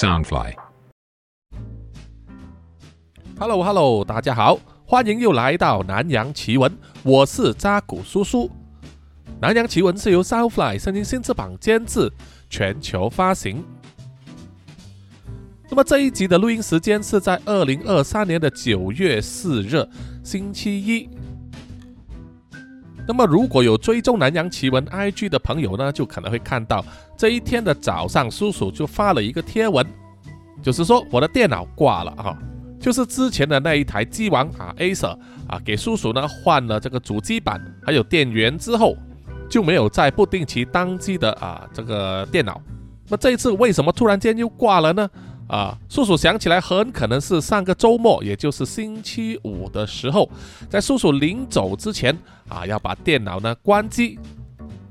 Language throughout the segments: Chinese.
Soundfly。Hello Hello，大家好，欢迎又来到南洋奇闻，我是扎古叔叔。南洋奇闻是由 Soundfly 声音新翅膀监制，全球发行。那么这一集的录音时间是在二零二三年的九月四日，星期一。那么如果有追踪南洋奇闻 IG 的朋友呢，就可能会看到这一天的早上，叔叔就发了一个贴文，就是说我的电脑挂了啊。就是之前的那一台机王啊，Acer 啊，给叔叔呢换了这个主机板，还有电源之后，就没有再不定期当机的啊这个电脑。那这一次为什么突然间又挂了呢？啊，叔叔想起来很可能是上个周末，也就是星期五的时候，在叔叔临走之前啊，要把电脑呢关机。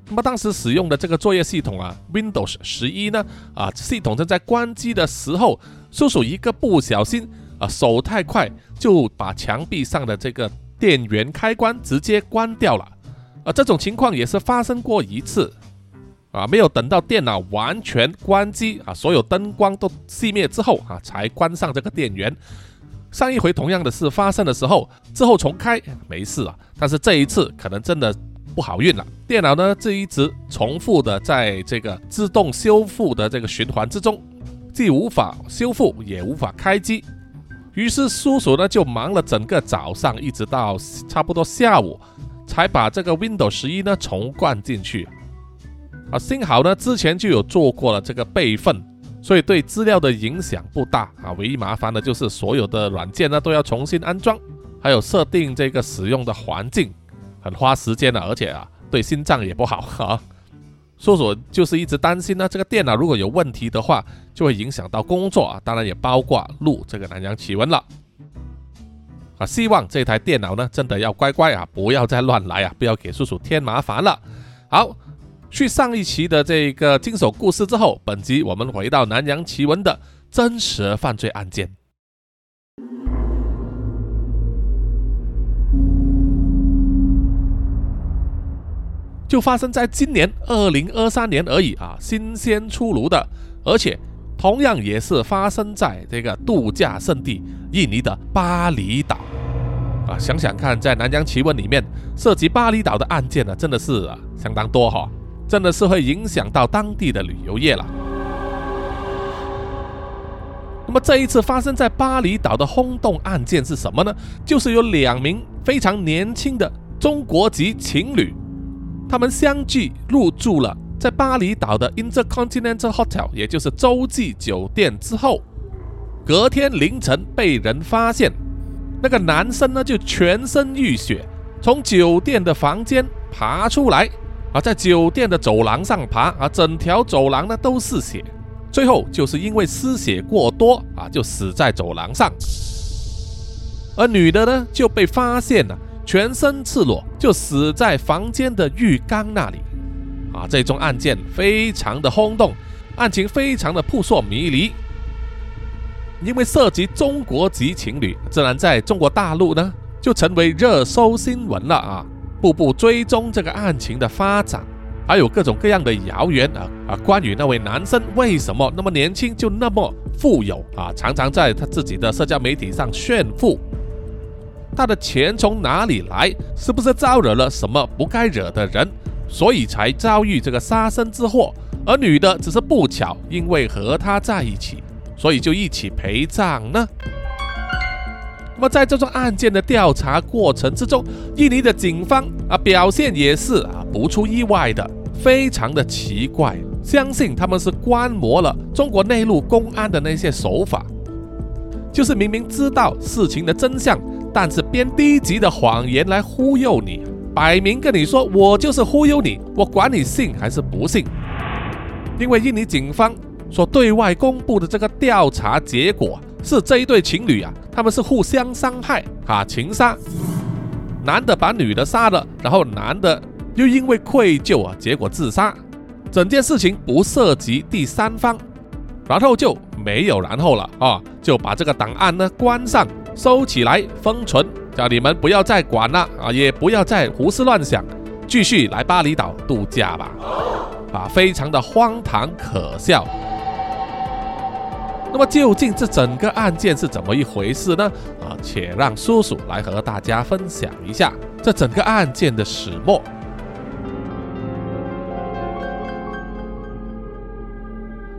那么当时使用的这个作业系统啊，Windows 十一呢，啊，系统正在关机的时候，叔叔一个不小心。啊，手太快就把墙壁上的这个电源开关直接关掉了。啊，这种情况也是发生过一次。啊，没有等到电脑完全关机啊，所有灯光都熄灭之后啊，才关上这个电源。上一回同样的事发生的时候，之后重开没事啊，但是这一次可能真的不好运了。电脑呢，这一直重复的在这个自动修复的这个循环之中，既无法修复，也无法开机。于是叔叔呢就忙了整个早上，一直到差不多下午，才把这个 Windows 十一呢重灌进去。啊，幸好呢之前就有做过了这个备份，所以对资料的影响不大啊。唯一麻烦的就是所有的软件呢都要重新安装，还有设定这个使用的环境，很花时间的，而且啊对心脏也不好啊。叔叔就是一直担心呢，这个电脑如果有问题的话，就会影响到工作啊，当然也包括录这个南洋奇闻了啊。希望这台电脑呢，真的要乖乖啊，不要再乱来啊，不要给叔叔添麻烦了。好，续上一期的这个惊悚故事之后，本集我们回到南洋奇闻的真实犯罪案件。就发生在今年二零二三年而已啊，新鲜出炉的，而且同样也是发生在这个度假胜地印尼的巴厘岛啊。想想看，在南洋奇闻里面涉及巴厘岛的案件呢，真的是相当多哈，真的是会影响到当地的旅游业了。那么这一次发生在巴厘岛的轰动案件是什么呢？就是有两名非常年轻的中国籍情侣。他们相继入住了在巴厘岛的 Intercontinental Hotel，也就是洲际酒店之后，隔天凌晨被人发现，那个男生呢就全身浴血，从酒店的房间爬出来，啊，在酒店的走廊上爬，啊，整条走廊呢都是血，最后就是因为失血过多，啊，就死在走廊上，而女的呢就被发现了。全身赤裸就死在房间的浴缸那里，啊，这宗案件非常的轰动，案情非常的扑朔迷离，因为涉及中国籍情侣，自然在中国大陆呢就成为热搜新闻了啊，步步追踪这个案情的发展，还有各种各样的谣言啊啊，关于那位男生为什么那么年轻就那么富有啊，常常在他自己的社交媒体上炫富。他的钱从哪里来？是不是招惹了什么不该惹的人，所以才遭遇这个杀身之祸？而女的只是不巧，因为和他在一起，所以就一起陪葬呢？那么在这桩案件的调查过程之中，印尼的警方啊表现也是啊不出意外的，非常的奇怪。相信他们是观摩了中国内陆公安的那些手法，就是明明知道事情的真相。但是编低级的谎言来忽悠你，摆明跟你说我就是忽悠你，我管你信还是不信。因为印尼警方所对外公布的这个调查结果是这一对情侣啊，他们是互相伤害啊，情杀，男的把女的杀了，然后男的又因为愧疚啊，结果自杀。整件事情不涉及第三方，然后就没有然后了啊，就把这个档案呢关上。收起来，封存，叫你们不要再管了啊，也不要再胡思乱想，继续来巴厘岛度假吧，啊，非常的荒唐可笑。那么究竟这整个案件是怎么一回事呢？啊，且让叔叔来和大家分享一下这整个案件的始末。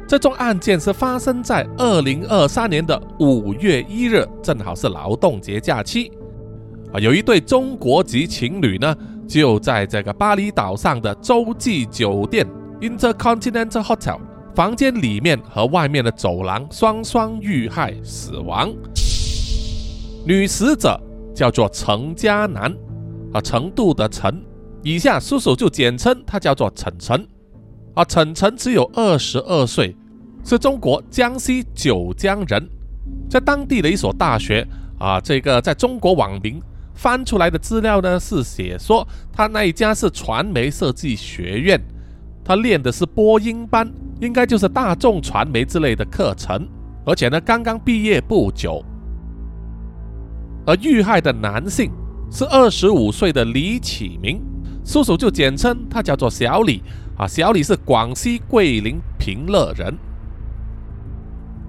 这宗案件是发生在二零二三年的五月一日，正好是劳动节假期。啊，有一对中国籍情侣呢，就在这个巴厘岛上的洲际酒店 （Intercontinental Hotel） 房间里面和外面的走廊双双遇害死亡。女死者叫做程家南，啊，程度的程，以下叔叔就简称他叫做程程。啊，程程只有二十二岁。是中国江西九江人，在当地的一所大学啊，这个在中国网民翻出来的资料呢，是写说他那一家是传媒设计学院，他练的是播音班，应该就是大众传媒之类的课程，而且呢刚刚毕业不久。而遇害的男性是二十五岁的李启明，叔叔就简称他叫做小李啊，小李是广西桂林平乐人。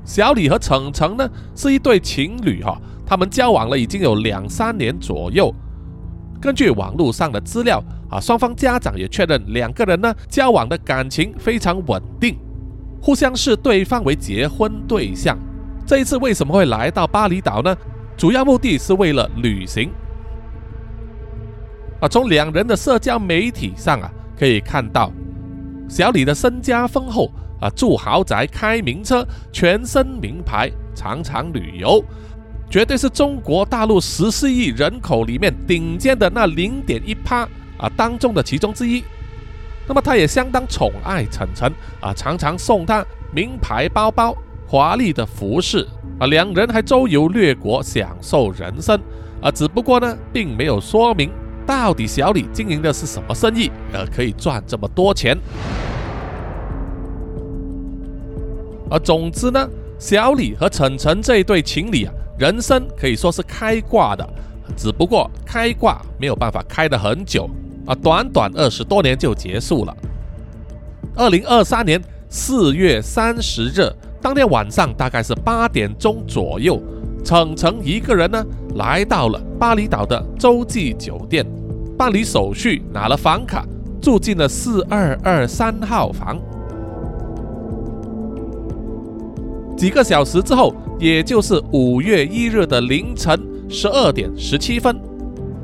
小李和程程呢是一对情侣哈，他们交往了已经有两三年左右。根据网络上的资料啊，双方家长也确认两个人呢交往的感情非常稳定，互相视对方为结婚对象。这一次为什么会来到巴厘岛呢？主要目的是为了旅行。啊，从两人的社交媒体上啊可以看到，小李的身家丰厚。啊，住豪宅，开名车，全身名牌，常常旅游，绝对是中国大陆十四亿人口里面顶尖的那零点一趴啊当中的其中之一。那么他也相当宠爱晨晨啊，常常送他名牌包包、华丽的服饰啊，两人还周游列国，享受人生啊。只不过呢，并没有说明到底小李经营的是什么生意，呃，可以赚这么多钱。而总之呢，小李和晨晨这一对情侣啊，人生可以说是开挂的，只不过开挂没有办法开得很久啊，短短二十多年就结束了。二零二三年四月三十日当天晚上，大概是八点钟左右，程程一个人呢来到了巴厘岛的洲际酒店，办理手续，拿了房卡，住进了四二二三号房。几个小时之后，也就是五月一日的凌晨十二点十七分，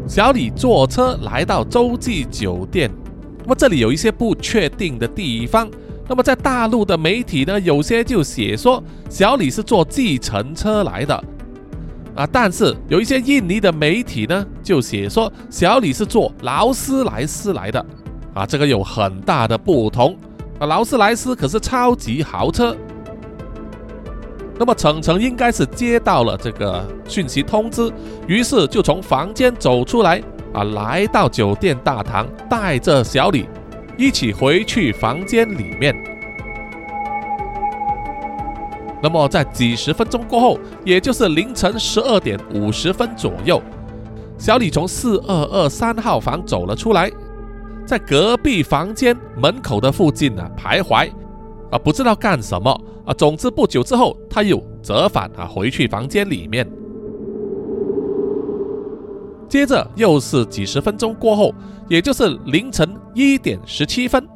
小李坐车来到洲际酒店。那么这里有一些不确定的地方。那么在大陆的媒体呢，有些就写说小李是坐计程车来的啊，但是有一些印尼的媒体呢，就写说小李是坐劳斯莱斯来的啊，这个有很大的不同啊，劳斯莱斯可是超级豪车。那么程程应该是接到了这个讯息通知，于是就从房间走出来啊，来到酒店大堂，带着小李一起回去房间里面。那么在几十分钟过后，也就是凌晨十二点五十分左右，小李从四二二三号房走了出来，在隔壁房间门口的附近呢徘徊。啊，不知道干什么啊。总之，不久之后，他又折返啊，回去房间里面。接着又是几十分钟过后，也就是凌晨一点十七分，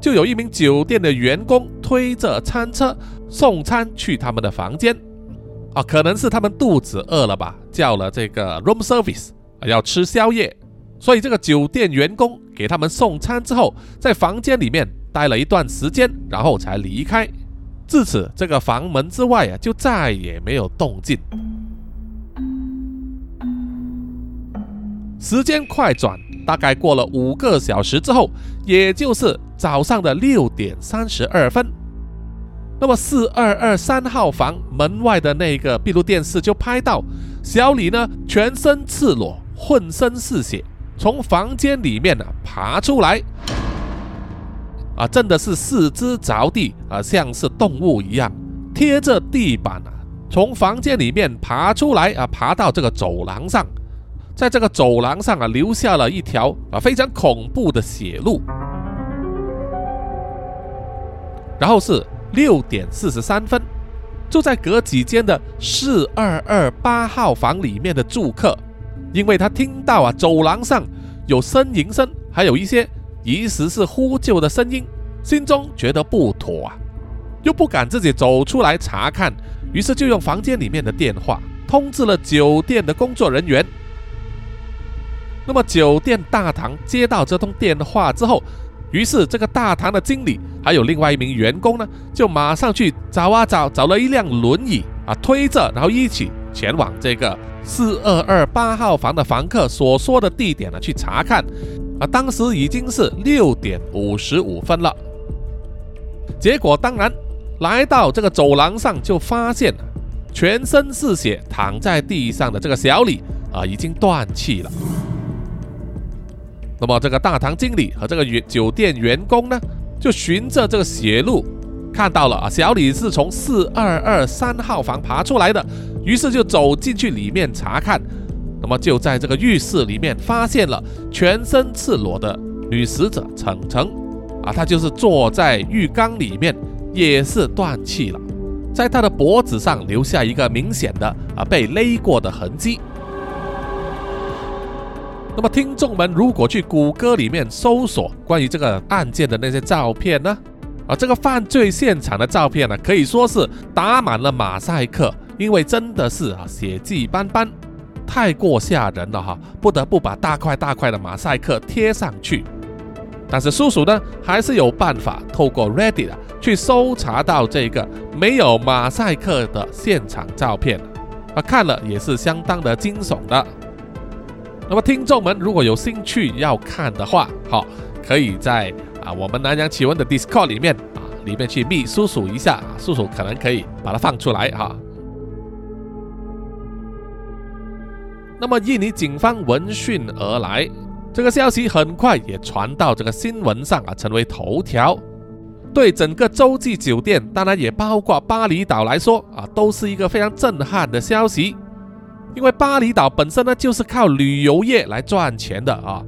就有一名酒店的员工推着餐车送餐去他们的房间。啊，可能是他们肚子饿了吧，叫了这个 room service 啊，要吃宵夜。所以这个酒店员工给他们送餐之后，在房间里面。待了一段时间，然后才离开。自此，这个房门之外啊，就再也没有动静。时间快转，大概过了五个小时之后，也就是早上的六点三十二分，那么四二二三号房门外的那个闭路电视就拍到小李呢，全身赤裸，浑身是血，从房间里面呢爬出来。啊，真的是四肢着地啊，像是动物一样贴着地板啊，从房间里面爬出来啊，爬到这个走廊上，在这个走廊上啊，留下了一条啊非常恐怖的血路。然后是六点四十三分，住在隔几间的四二二八号房里面的住客，因为他听到啊走廊上有呻吟声，还有一些疑似是呼救的声音，心中觉得不妥啊，又不敢自己走出来查看，于是就用房间里面的电话通知了酒店的工作人员。那么酒店大堂接到这通电话之后，于是这个大堂的经理还有另外一名员工呢，就马上去找啊找，找了一辆轮椅啊推着，然后一起前往这个四二二八号房的房客所说的地点呢去查看。啊，当时已经是六点五十五分了。结果当然来到这个走廊上，就发现全身是血躺在地上的这个小李啊，已经断气了。那么这个大堂经理和这个员酒店员工呢，就循着这个血路，看到了啊，小李是从四二二三号房爬出来的，于是就走进去里面查看。那么就在这个浴室里面发现了全身赤裸的女死者程程，啊，她就是坐在浴缸里面，也是断气了，在她的脖子上留下一个明显的啊被勒过的痕迹。那么，听众们如果去谷歌里面搜索关于这个案件的那些照片呢？啊，这个犯罪现场的照片呢，可以说是打满了马赛克，因为真的是啊血迹斑斑，太过吓人了哈，不得不把大块大块的马赛克贴上去。但是叔叔呢，还是有办法透过 Reddit 去搜查到这个没有马赛克的现场照片，啊，看了也是相当的惊悚的。那么，听众们如果有兴趣要看的话，好，可以在啊我们南洋奇闻的 Discord 里面啊里面去密叔叔一下，啊叔叔可能可以把它放出来哈。那么，印尼警方闻讯而来，这个消息很快也传到这个新闻上啊，成为头条。对整个洲际酒店，当然也包括巴厘岛来说啊，都是一个非常震撼的消息。因为巴厘岛本身呢，就是靠旅游业来赚钱的啊，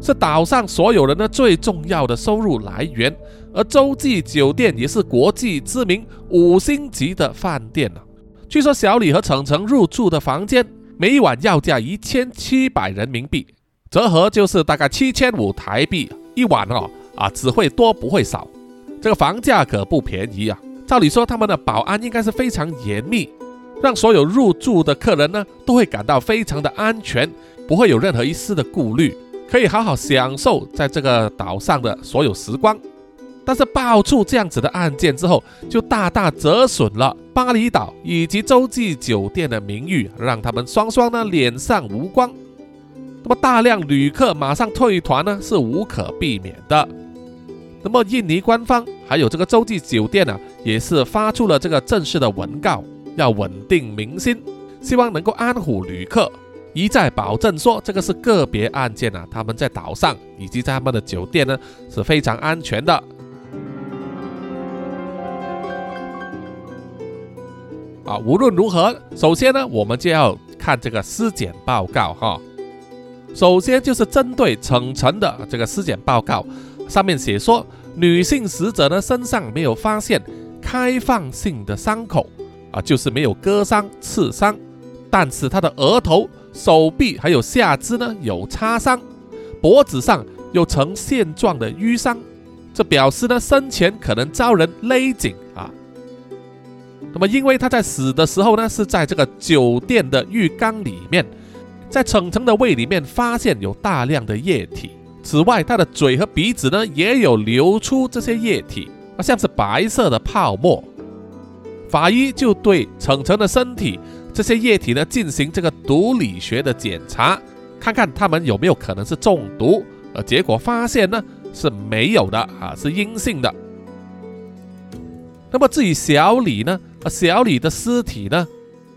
是岛上所有人的最重要的收入来源。而洲际酒店也是国际知名五星级的饭店呢。据说小李和程程入住的房间，每一晚要价一千七百人民币，折合就是大概七千五台币一晚哦。啊，只会多不会少，这个房价可不便宜啊。照理说，他们的保安应该是非常严密。让所有入住的客人呢，都会感到非常的安全，不会有任何一丝的顾虑，可以好好享受在这个岛上的所有时光。但是爆出这样子的案件之后，就大大折损了巴厘岛以及洲际酒店的名誉，让他们双双呢脸上无光。那么大量旅客马上退团呢，是无可避免的。那么印尼官方还有这个洲际酒店呢，也是发出了这个正式的文告。要稳定民心，希望能够安抚旅客，一再保证说这个是个别案件啊，他们在岛上以及在他们的酒店呢是非常安全的。啊，无论如何，首先呢，我们就要看这个尸检报告哈。首先就是针对程程的这个尸检报告，上面写说，女性死者呢身上没有发现开放性的伤口。啊，就是没有割伤、刺伤，但是他的额头、手臂还有下肢呢有擦伤，脖子上有呈线状的淤伤，这表示呢生前可能遭人勒紧啊。那么，因为他在死的时候呢是在这个酒店的浴缸里面，在程程的胃里面发现有大量的液体，此外，他的嘴和鼻子呢也有流出这些液体，啊，像是白色的泡沫。法医就对程程的身体这些液体呢进行这个毒理学的检查，看看他们有没有可能是中毒。呃结果发现呢是没有的啊，是阴性的。那么至于小李呢？而，小李的尸体呢，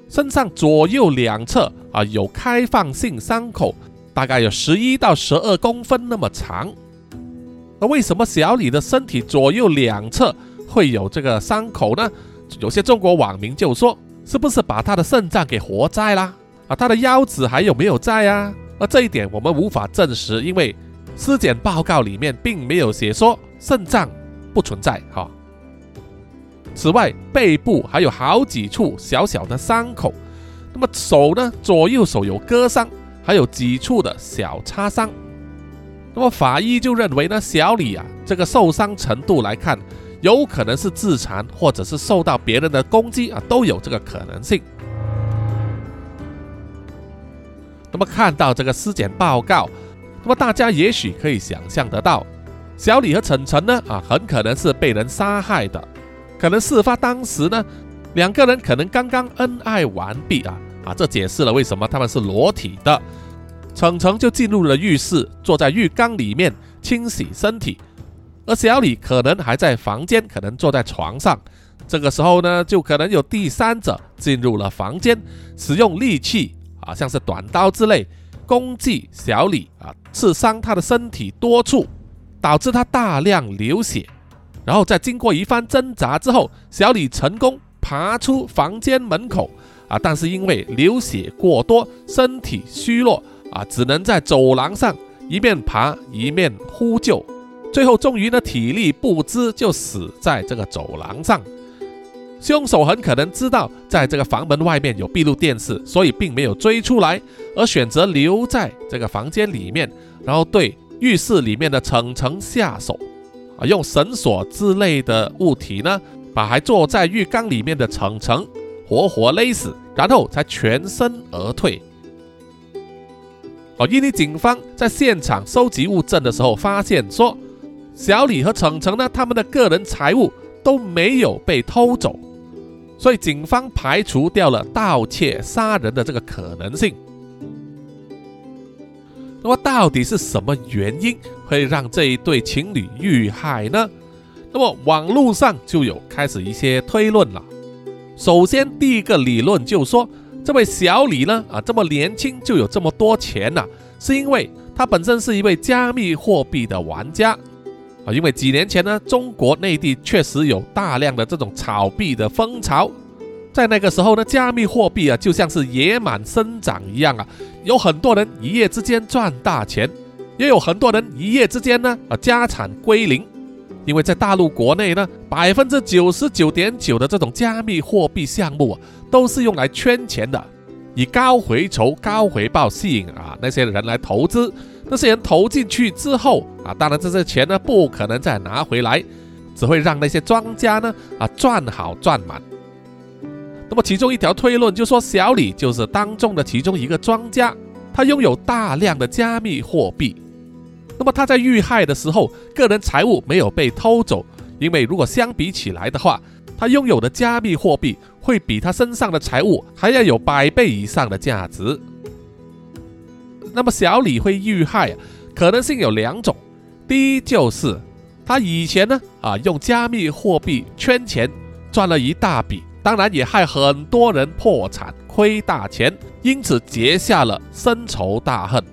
身上左右两侧啊有开放性伤口，大概有十一到十二公分那么长。那为什么小李的身体左右两侧会有这个伤口呢？有些中国网民就说：“是不是把他的肾脏给活摘啦？啊，他的腰子还有没有在啊？而这一点我们无法证实，因为尸检报告里面并没有写说肾脏不存在。哈，此外，背部还有好几处小小的伤口。那么手呢，左右手有割伤，还有几处的小擦伤。那么法医就认为呢，小李啊，这个受伤程度来看，有可能是自残，或者是受到别人的攻击啊，都有这个可能性。那么看到这个尸检报告，那么大家也许可以想象得到，小李和晨晨呢啊，很可能是被人杀害的。可能事发当时呢，两个人可能刚刚恩爱完毕啊啊，这解释了为什么他们是裸体的。程程就进入了浴室，坐在浴缸里面清洗身体，而小李可能还在房间，可能坐在床上。这个时候呢，就可能有第三者进入了房间，使用利器。啊，像是短刀之类攻击小李啊，刺伤他的身体多处，导致他大量流血。然后在经过一番挣扎之后，小李成功爬出房间门口。啊，但是因为流血过多，身体虚弱啊，只能在走廊上一面爬一面呼救，最后终于呢体力不支就死在这个走廊上。凶手很可能知道在这个房门外面有闭路电视，所以并没有追出来，而选择留在这个房间里面，然后对浴室里面的程程下手，啊，用绳索之类的物体呢，把还坐在浴缸里面的程程活活勒死，然后才全身而退。哦，印尼警方在现场收集物证的时候发现，说小李和程程呢，他们的个人财物都没有被偷走。所以警方排除掉了盗窃杀人的这个可能性。那么到底是什么原因会让这一对情侣遇害呢？那么网络上就有开始一些推论了。首先，第一个理论就说，这位小李呢，啊这么年轻就有这么多钱呐，是因为他本身是一位加密货币的玩家。啊，因为几年前呢，中国内地确实有大量的这种炒币的风潮，在那个时候呢，加密货币啊就像是野蛮生长一样啊，有很多人一夜之间赚大钱，也有很多人一夜之间呢啊家产归零。因为在大陆国内呢，百分之九十九点九的这种加密货币项目啊，都是用来圈钱的，以高回酬、高回报吸引啊那些人来投资。那些人投进去之后啊，当然这些钱呢不可能再拿回来，只会让那些庄家呢啊赚好赚满。那么其中一条推论就说小李就是当中的其中一个庄家，他拥有大量的加密货币。那么他在遇害的时候，个人财物没有被偷走，因为如果相比起来的话，他拥有的加密货币会比他身上的财物还要有百倍以上的价值。那么小李会遇害啊，可能性有两种。第一就是他以前呢啊用加密货币圈钱赚了一大笔，当然也害很多人破产亏大钱，因此结下了深仇大恨。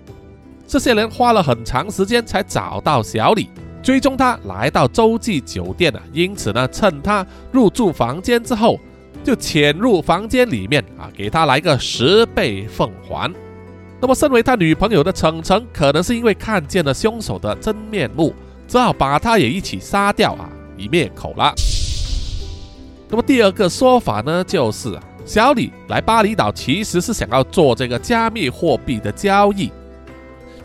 这些人花了很长时间才找到小李，追踪他来到洲际酒店啊，因此呢趁他入住房间之后，就潜入房间里面啊给他来个十倍奉还。那么，身为他女朋友的程程，可能是因为看见了凶手的真面目，只好把他也一起杀掉啊，以灭口了。那么第二个说法呢，就是小李来巴厘岛其实是想要做这个加密货币的交易，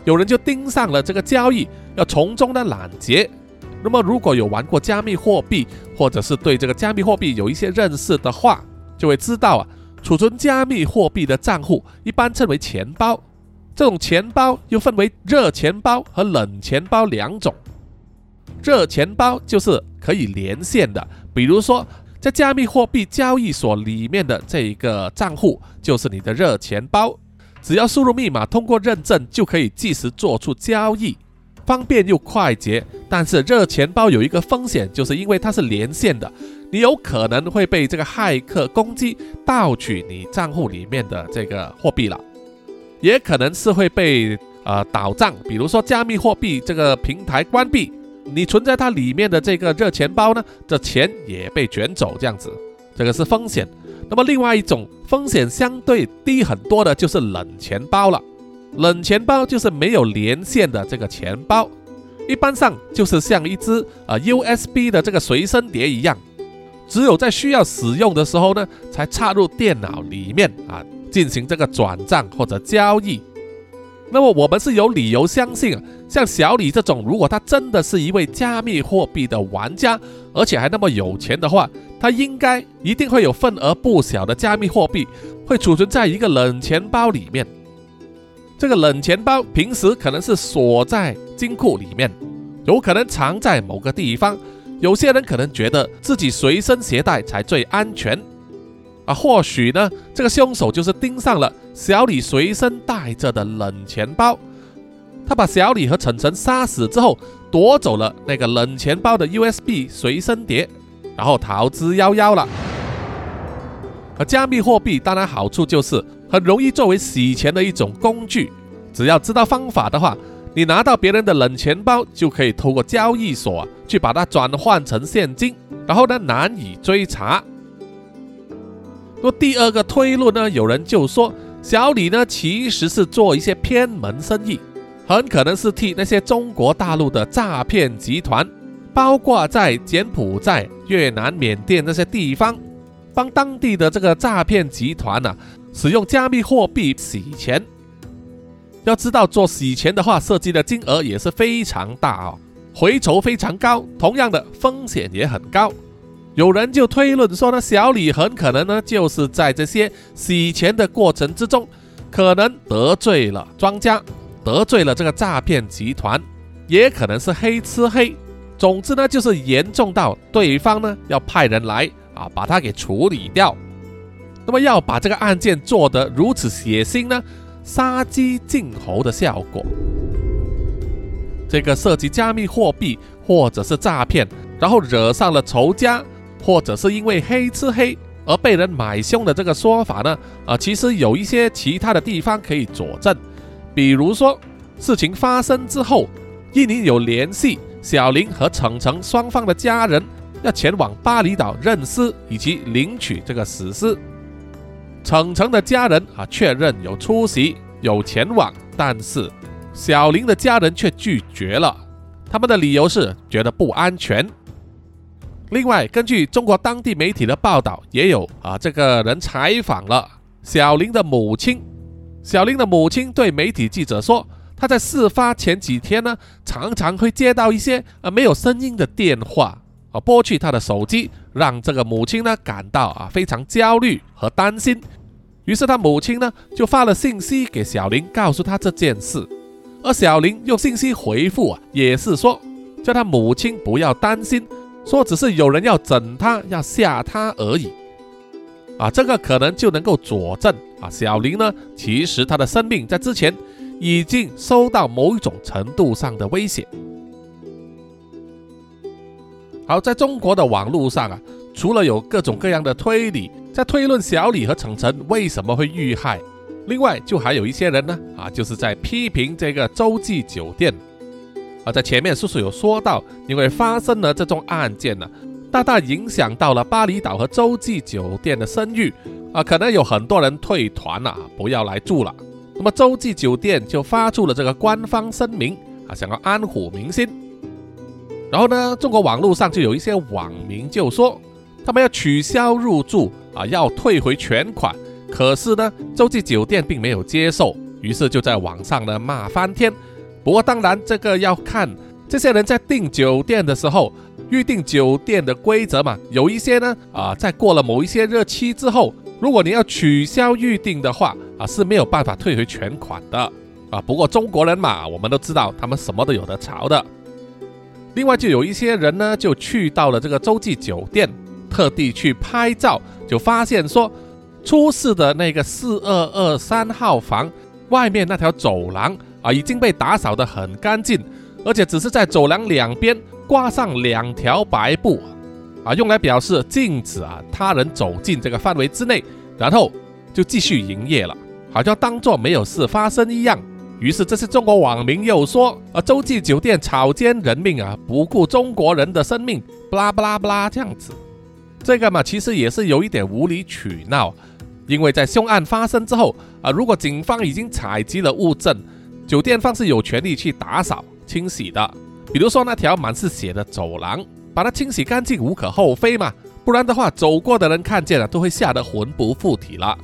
有人就盯上了这个交易，要从中呢揽劫。那么如果有玩过加密货币，或者是对这个加密货币有一些认识的话，就会知道啊，储存加密货币的账户一般称为钱包。这种钱包又分为热钱包和冷钱包两种。热钱包就是可以连线的，比如说在加密货币交易所里面的这一个账户就是你的热钱包，只要输入密码通过认证就可以即时做出交易，方便又快捷。但是热钱包有一个风险，就是因为它是连线的，你有可能会被这个骇客攻击，盗取你账户里面的这个货币了。也可能是会被呃倒账，比如说加密货币这个平台关闭，你存在它里面的这个热钱包呢，这钱也被卷走，这样子，这个是风险。那么另外一种风险相对低很多的就是冷钱包了，冷钱包就是没有连线的这个钱包，一般上就是像一只呃 USB 的这个随身碟一样，只有在需要使用的时候呢，才插入电脑里面啊，进行这个转账或者交易。那么我们是有理由相信，像小李这种，如果他真的是一位加密货币的玩家，而且还那么有钱的话，他应该一定会有份额不小的加密货币，会储存在一个冷钱包里面。这个冷钱包平时可能是锁在金库里面，有可能藏在某个地方。有些人可能觉得自己随身携带才最安全啊，或许呢，这个凶手就是盯上了小李随身带着的冷钱包，他把小李和晨晨杀死之后，夺走了那个冷钱包的 USB 随身碟，然后逃之夭夭了。而加密货币当然好处就是很容易作为洗钱的一种工具，只要知道方法的话。你拿到别人的冷钱包，就可以透过交易所去把它转换成现金，然后呢难以追查。那么第二个推论呢，有人就说小李呢其实是做一些偏门生意，很可能是替那些中国大陆的诈骗集团，包括在柬埔寨、越南、缅甸那些地方，帮当地的这个诈骗集团呢使用加密货币洗钱。要知道，做洗钱的话，涉及的金额也是非常大哦，回酬非常高，同样的风险也很高。有人就推论说呢，小李很可能呢，就是在这些洗钱的过程之中，可能得罪了庄家，得罪了这个诈骗集团，也可能是黑吃黑。总之呢，就是严重到对方呢要派人来啊，把他给处理掉。那么要把这个案件做得如此血腥呢？杀鸡儆猴的效果，这个涉及加密货币或者是诈骗，然后惹上了仇家，或者是因为黑吃黑而被人买凶的这个说法呢？啊，其实有一些其他的地方可以佐证，比如说事情发生之后，印尼有联系小林和程程双方的家人，要前往巴厘岛认尸以及领取这个死尸。程程的家人啊，确认有出席，有前往，但是小林的家人却拒绝了。他们的理由是觉得不安全。另外，根据中国当地媒体的报道，也有啊这个人采访了小林的母亲。小林的母亲对媒体记者说，他在事发前几天呢，常常会接到一些啊没有声音的电话。啊，拨去他的手机，让这个母亲呢感到啊非常焦虑和担心。于是他母亲呢就发了信息给小林，告诉他这件事。而小林用信息回复啊，也是说叫他母亲不要担心，说只是有人要整他，要吓他而已。啊，这个可能就能够佐证啊，小林呢其实他的生命在之前已经受到某一种程度上的威胁。好，在中国的网络上啊，除了有各种各样的推理，在推论小李和程程为什么会遇害，另外就还有一些人呢啊，就是在批评这个洲际酒店。啊，在前面叔叔有说到，因为发生了这宗案件呢，大大影响到了巴厘岛和洲际酒店的声誉啊，可能有很多人退团了，不要来住了。那么洲际酒店就发出了这个官方声明啊，想要安抚民心。然后呢，中国网络上就有一些网民就说，他们要取消入住啊，要退回全款。可是呢，洲际酒店并没有接受，于是就在网上呢骂翻天。不过当然，这个要看这些人在订酒店的时候，预订酒店的规则嘛。有一些呢啊，在过了某一些日期之后，如果你要取消预订的话啊，是没有办法退回全款的啊。不过中国人嘛，我们都知道，他们什么都有的吵的。另外，就有一些人呢，就去到了这个洲际酒店，特地去拍照，就发现说，出事的那个四二二三号房外面那条走廊啊，已经被打扫得很干净，而且只是在走廊两边挂上两条白布，啊，用来表示禁止啊他人走进这个范围之内，然后就继续营业了，好像当做没有事发生一样。于是，这些中国网民又说：“啊，洲际酒店草菅人命啊，不顾中国人的生命，不拉不拉不拉这样子。”这个嘛，其实也是有一点无理取闹，因为在凶案发生之后啊，如果警方已经采集了物证，酒店方是有权利去打扫清洗的。比如说那条满是血的走廊，把它清洗干净无可厚非嘛。不然的话，走过的人看见了都会吓得魂不附体了。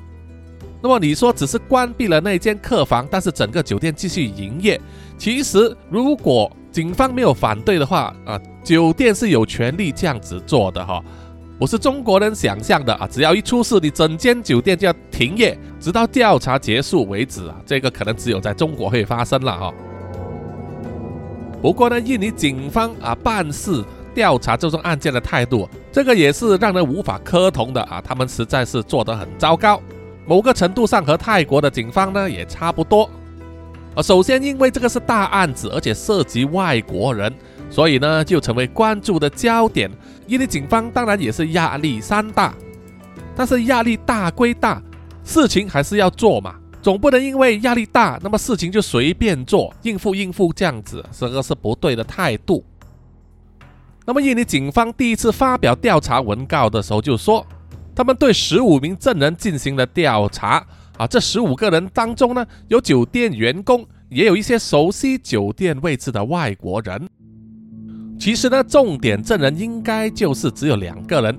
那么你说只是关闭了那间客房，但是整个酒店继续营业，其实如果警方没有反对的话啊，酒店是有权利这样子做的哈，不是中国人想象的啊，只要一出事，你整间酒店就要停业，直到调查结束为止啊，这个可能只有在中国会发生了哈。不过呢，印尼警方啊办事调查这种案件的态度，这个也是让人无法磕同的啊，他们实在是做得很糟糕。某个程度上和泰国的警方呢也差不多，啊，首先因为这个是大案子，而且涉及外国人，所以呢就成为关注的焦点。印尼警方当然也是压力山大，但是压力大归大，事情还是要做嘛，总不能因为压力大，那么事情就随便做，应付应付这样子，这个是不对的态度。那么印尼警方第一次发表调查文告的时候就说。他们对十五名证人进行了调查啊，这十五个人当中呢，有酒店员工，也有一些熟悉酒店位置的外国人。其实呢，重点证人应该就是只有两个人，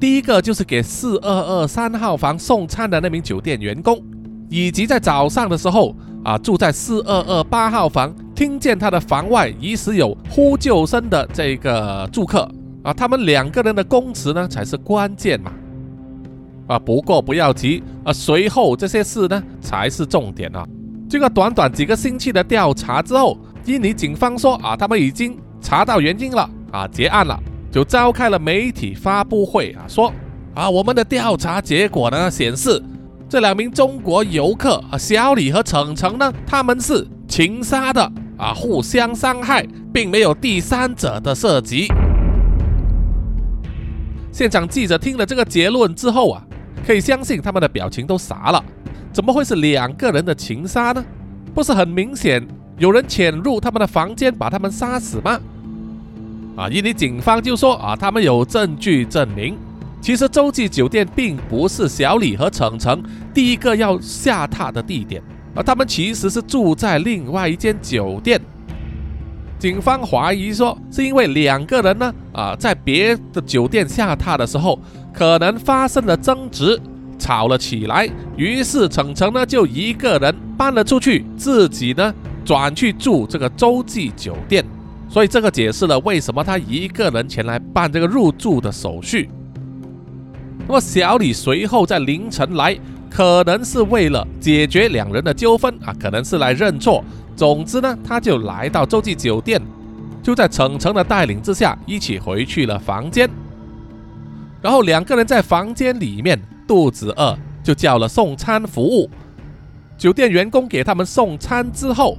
第一个就是给四二二三号房送餐的那名酒店员工，以及在早上的时候啊，住在四二二八号房，听见他的房外疑似有呼救声的这个住客啊，他们两个人的供词呢，才是关键嘛。啊，不过不要急啊，随后这些事呢才是重点啊。这个短短几个星期的调查之后，印尼警方说啊，他们已经查到原因了啊，结案了，就召开了媒体发布会啊，说啊，我们的调查结果呢显示，这两名中国游客啊，小李和程程呢，他们是情杀的啊，互相伤害，并没有第三者的涉及。现场记者听了这个结论之后啊。可以相信他们的表情都傻了，怎么会是两个人的情杀呢？不是很明显有人潜入他们的房间把他们杀死吗？啊，印尼警方就说啊，他们有证据证明，其实洲际酒店并不是小李和程程第一个要下榻的地点，而他们其实是住在另外一间酒店。警方怀疑说，是因为两个人呢，啊，在别的酒店下榻的时候，可能发生了争执，吵了起来。于是程程呢，就一个人搬了出去，自己呢，转去住这个洲际酒店。所以这个解释了为什么他一个人前来办这个入住的手续。那么小李随后在凌晨来，可能是为了解决两人的纠纷啊，可能是来认错。总之呢，他就来到洲际酒店，就在程程的带领之下，一起回去了房间。然后两个人在房间里面肚子饿，就叫了送餐服务。酒店员工给他们送餐之后，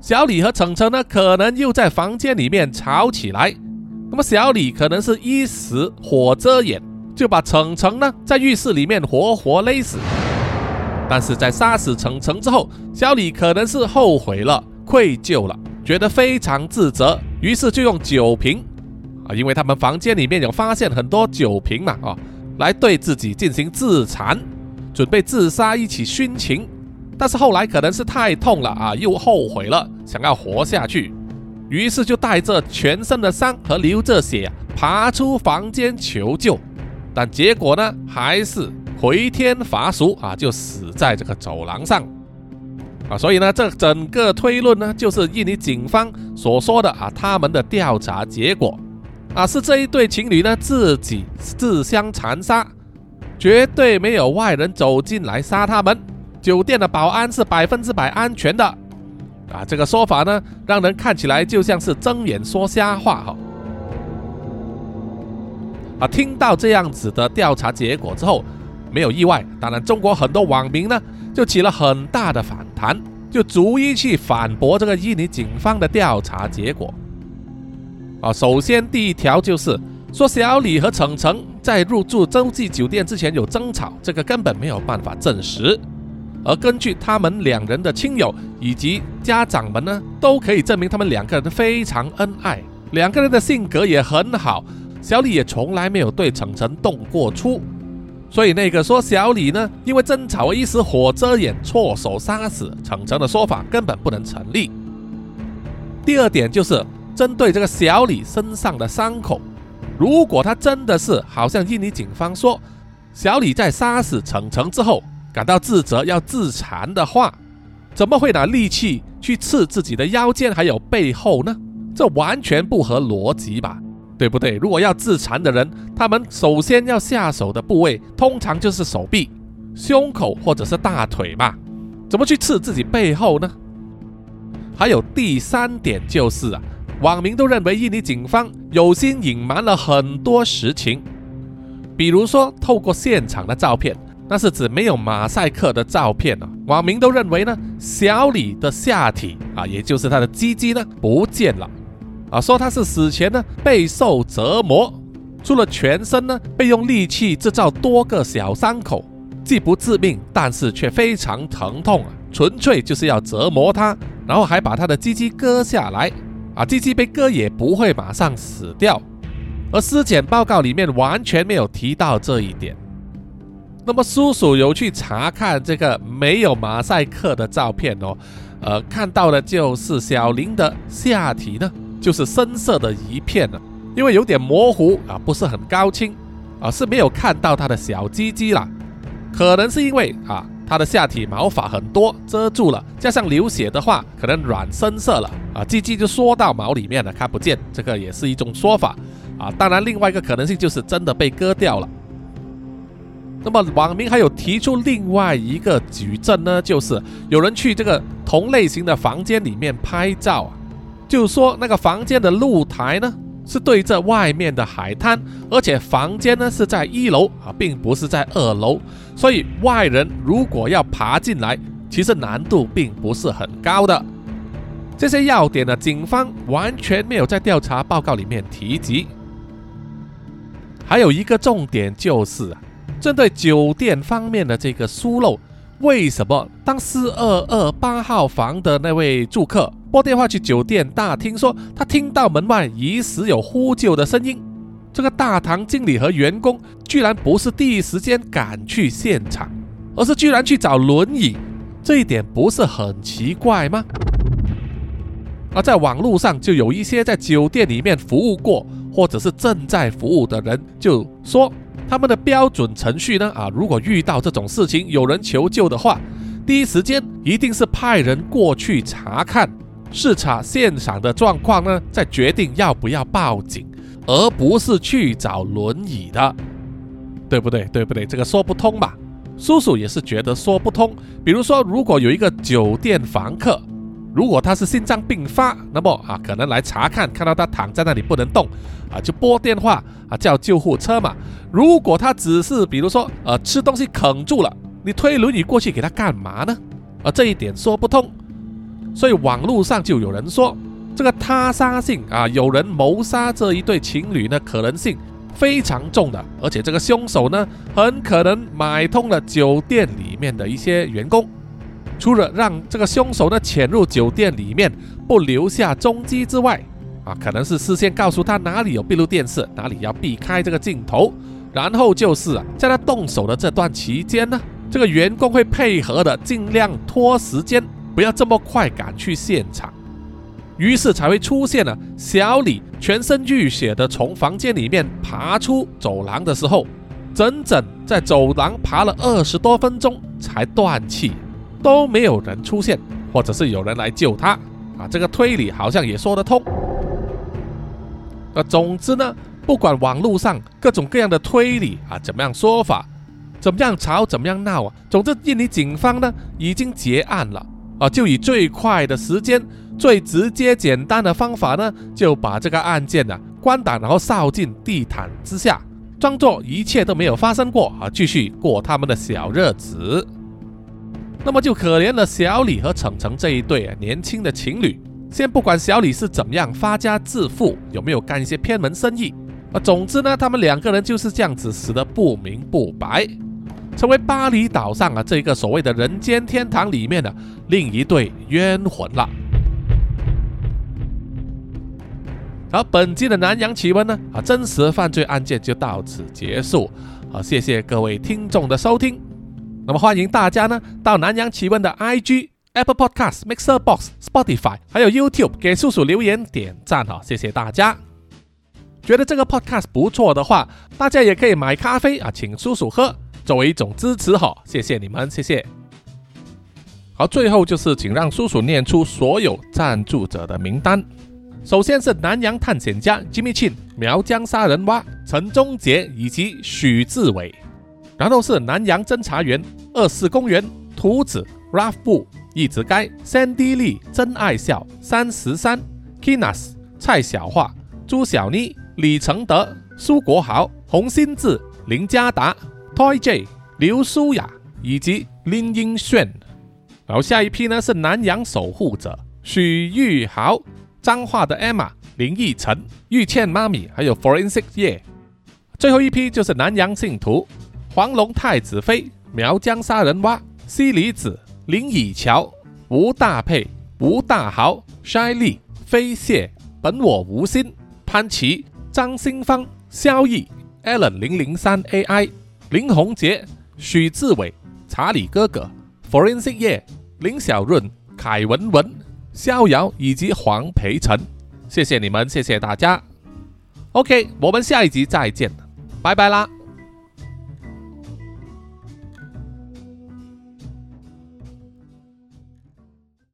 小李和程程呢，可能又在房间里面吵起来。那么小李可能是一时火遮眼，就把程程呢在浴室里面活活勒死。但是在杀死程程之后，小李可能是后悔了、愧疚了，觉得非常自责，于是就用酒瓶啊，因为他们房间里面有发现很多酒瓶嘛啊，来对自己进行自残，准备自杀一起殉情。但是后来可能是太痛了啊，又后悔了，想要活下去，于是就带着全身的伤和流着血啊爬出房间求救，但结果呢，还是。回天乏术啊，就死在这个走廊上啊，所以呢，这整个推论呢，就是印尼警方所说的啊，他们的调查结果啊，是这一对情侣呢自己自相残杀，绝对没有外人走进来杀他们，酒店的保安是百分之百安全的啊，这个说法呢，让人看起来就像是睁眼说瞎话哈啊，听到这样子的调查结果之后。没有意外，当然，中国很多网民呢就起了很大的反弹，就逐一去反驳这个印尼警方的调查结果。啊，首先第一条就是说小李和程程在入住洲际酒店之前有争吵，这个根本没有办法证实。而根据他们两人的亲友以及家长们呢，都可以证明他们两个人非常恩爱，两个人的性格也很好，小李也从来没有对程程动过粗。所以那个说小李呢，因为争吵一时火遮眼，错手杀死程程的说法根本不能成立。第二点就是针对这个小李身上的伤口，如果他真的是好像印尼警方说，小李在杀死程程之后感到自责要自残的话，怎么会拿利器去刺自己的腰间还有背后呢？这完全不合逻辑吧，对不对？如果要自残的人，他们首先要下手的部位通常就是手臂、胸口或者是大腿嘛？怎么去刺自己背后呢？还有第三点就是啊，网民都认为印尼警方有心隐瞒了很多实情，比如说透过现场的照片，那是指没有马赛克的照片啊，网民都认为呢，小李的下体啊，也就是他的鸡鸡呢不见了。啊，说他是死前呢备受折磨，除了全身呢被用利器制造多个小伤口，既不致命，但是却非常疼痛啊，纯粹就是要折磨他，然后还把他的鸡鸡割下来，啊，鸡鸡被割也不会马上死掉，而尸检报告里面完全没有提到这一点。那么叔叔有去查看这个没有马赛克的照片哦，呃，看到的就是小林的下体呢。就是深色的一片了，因为有点模糊啊，不是很高清啊，是没有看到他的小鸡鸡了。可能是因为啊，他的下体毛发很多遮住了，加上流血的话，可能软深色了啊，鸡鸡就缩到毛里面了，看不见。这个也是一种说法啊。当然，另外一个可能性就是真的被割掉了。那么网民还有提出另外一个举证呢，就是有人去这个同类型的房间里面拍照啊。就说那个房间的露台呢，是对着外面的海滩，而且房间呢是在一楼啊，并不是在二楼，所以外人如果要爬进来，其实难度并不是很高的。这些要点呢，警方完全没有在调查报告里面提及。还有一个重点就是啊，针对酒店方面的这个疏漏，为什么当四二二八号房的那位住客？拨电话去酒店大厅，说他听到门外疑似有呼救的声音。这个大堂经理和员工居然不是第一时间赶去现场，而是居然去找轮椅，这一点不是很奇怪吗？而在网络上就有一些在酒店里面服务过或者是正在服务的人，就说他们的标准程序呢啊，如果遇到这种事情有人求救的话，第一时间一定是派人过去查看。视察现场的状况呢，再决定要不要报警，而不是去找轮椅的，对不对？对不对？这个说不通吧？叔叔也是觉得说不通。比如说，如果有一个酒店房客，如果他是心脏病发，那么啊，可能来查看，看到他躺在那里不能动，啊，就拨电话啊叫救护车嘛。如果他只是比如说呃吃东西哽住了，你推轮椅过去给他干嘛呢？啊，这一点说不通。所以网络上就有人说，这个他杀性啊，有人谋杀这一对情侣呢，可能性非常重的，而且这个凶手呢，很可能买通了酒店里面的一些员工，除了让这个凶手呢潜入酒店里面不留下踪迹之外，啊，可能是事先告诉他哪里有闭路电视，哪里要避开这个镜头，然后就是啊，在他动手的这段期间呢，这个员工会配合的尽量拖时间。不要这么快赶去现场，于是才会出现了小李全身浴血的从房间里面爬出走廊的时候，整整在走廊爬了二十多分钟才断气，都没有人出现，或者是有人来救他啊！这个推理好像也说得通。那总之呢，不管网络上各种各样的推理啊，怎么样说法，怎么样吵，怎么样闹啊，总之印尼警方呢已经结案了。啊，就以最快的时间、最直接简单的方法呢，就把这个案件呢关打，然后扫进地毯之下，装作一切都没有发生过啊，继续过他们的小日子。那么就可怜了小李和程程这一对年轻的情侣。先不管小李是怎么样发家致富，有没有干一些偏门生意啊，总之呢，他们两个人就是这样子死的不明不白。成为巴厘岛上啊这个所谓的人间天堂里面的另一对冤魂了。好，本期的南洋奇闻呢啊真实犯罪案件就到此结束。好，谢谢各位听众的收听。那么欢迎大家呢到南洋奇闻的 IG、Apple Podcast、Mixer Box、Spotify 还有 YouTube 给叔叔留言点赞哈，谢谢大家。觉得这个 podcast 不错的话，大家也可以买咖啡啊，请叔叔喝，作为一种支持哈。谢谢你们，谢谢。好，最后就是请让叔叔念出所有赞助者的名单。首先是南洋探险家 Jimmy Chin、苗疆杀人蛙陈忠杰以及许志伟，然后是南洋侦查员二四公园图子 Ralph 布一直该 Sandy Lee 真爱笑三十三 Kinas 蔡小华朱小妮李承德苏国豪洪新志林家达 Toy J 刘舒雅以及林英炫。然后下一批呢是南洋守护者许玉豪、彰化的 Emma、林奕晨、玉倩妈咪，还有 Forensic 叶。最后一批就是南洋信徒黄龙太子妃、苗疆杀人蛙、西里子、林以乔、吴大佩、吴大豪、筛利、飞蟹、本我无心、潘琪、张新芳、萧逸、Allen 零零三 AI、林宏杰、许志伟、查理哥哥。Forensic 叶、林小润、凯文文、逍遥以及黄培成，谢谢你们，谢谢大家。OK，我们下一集再见，拜拜啦。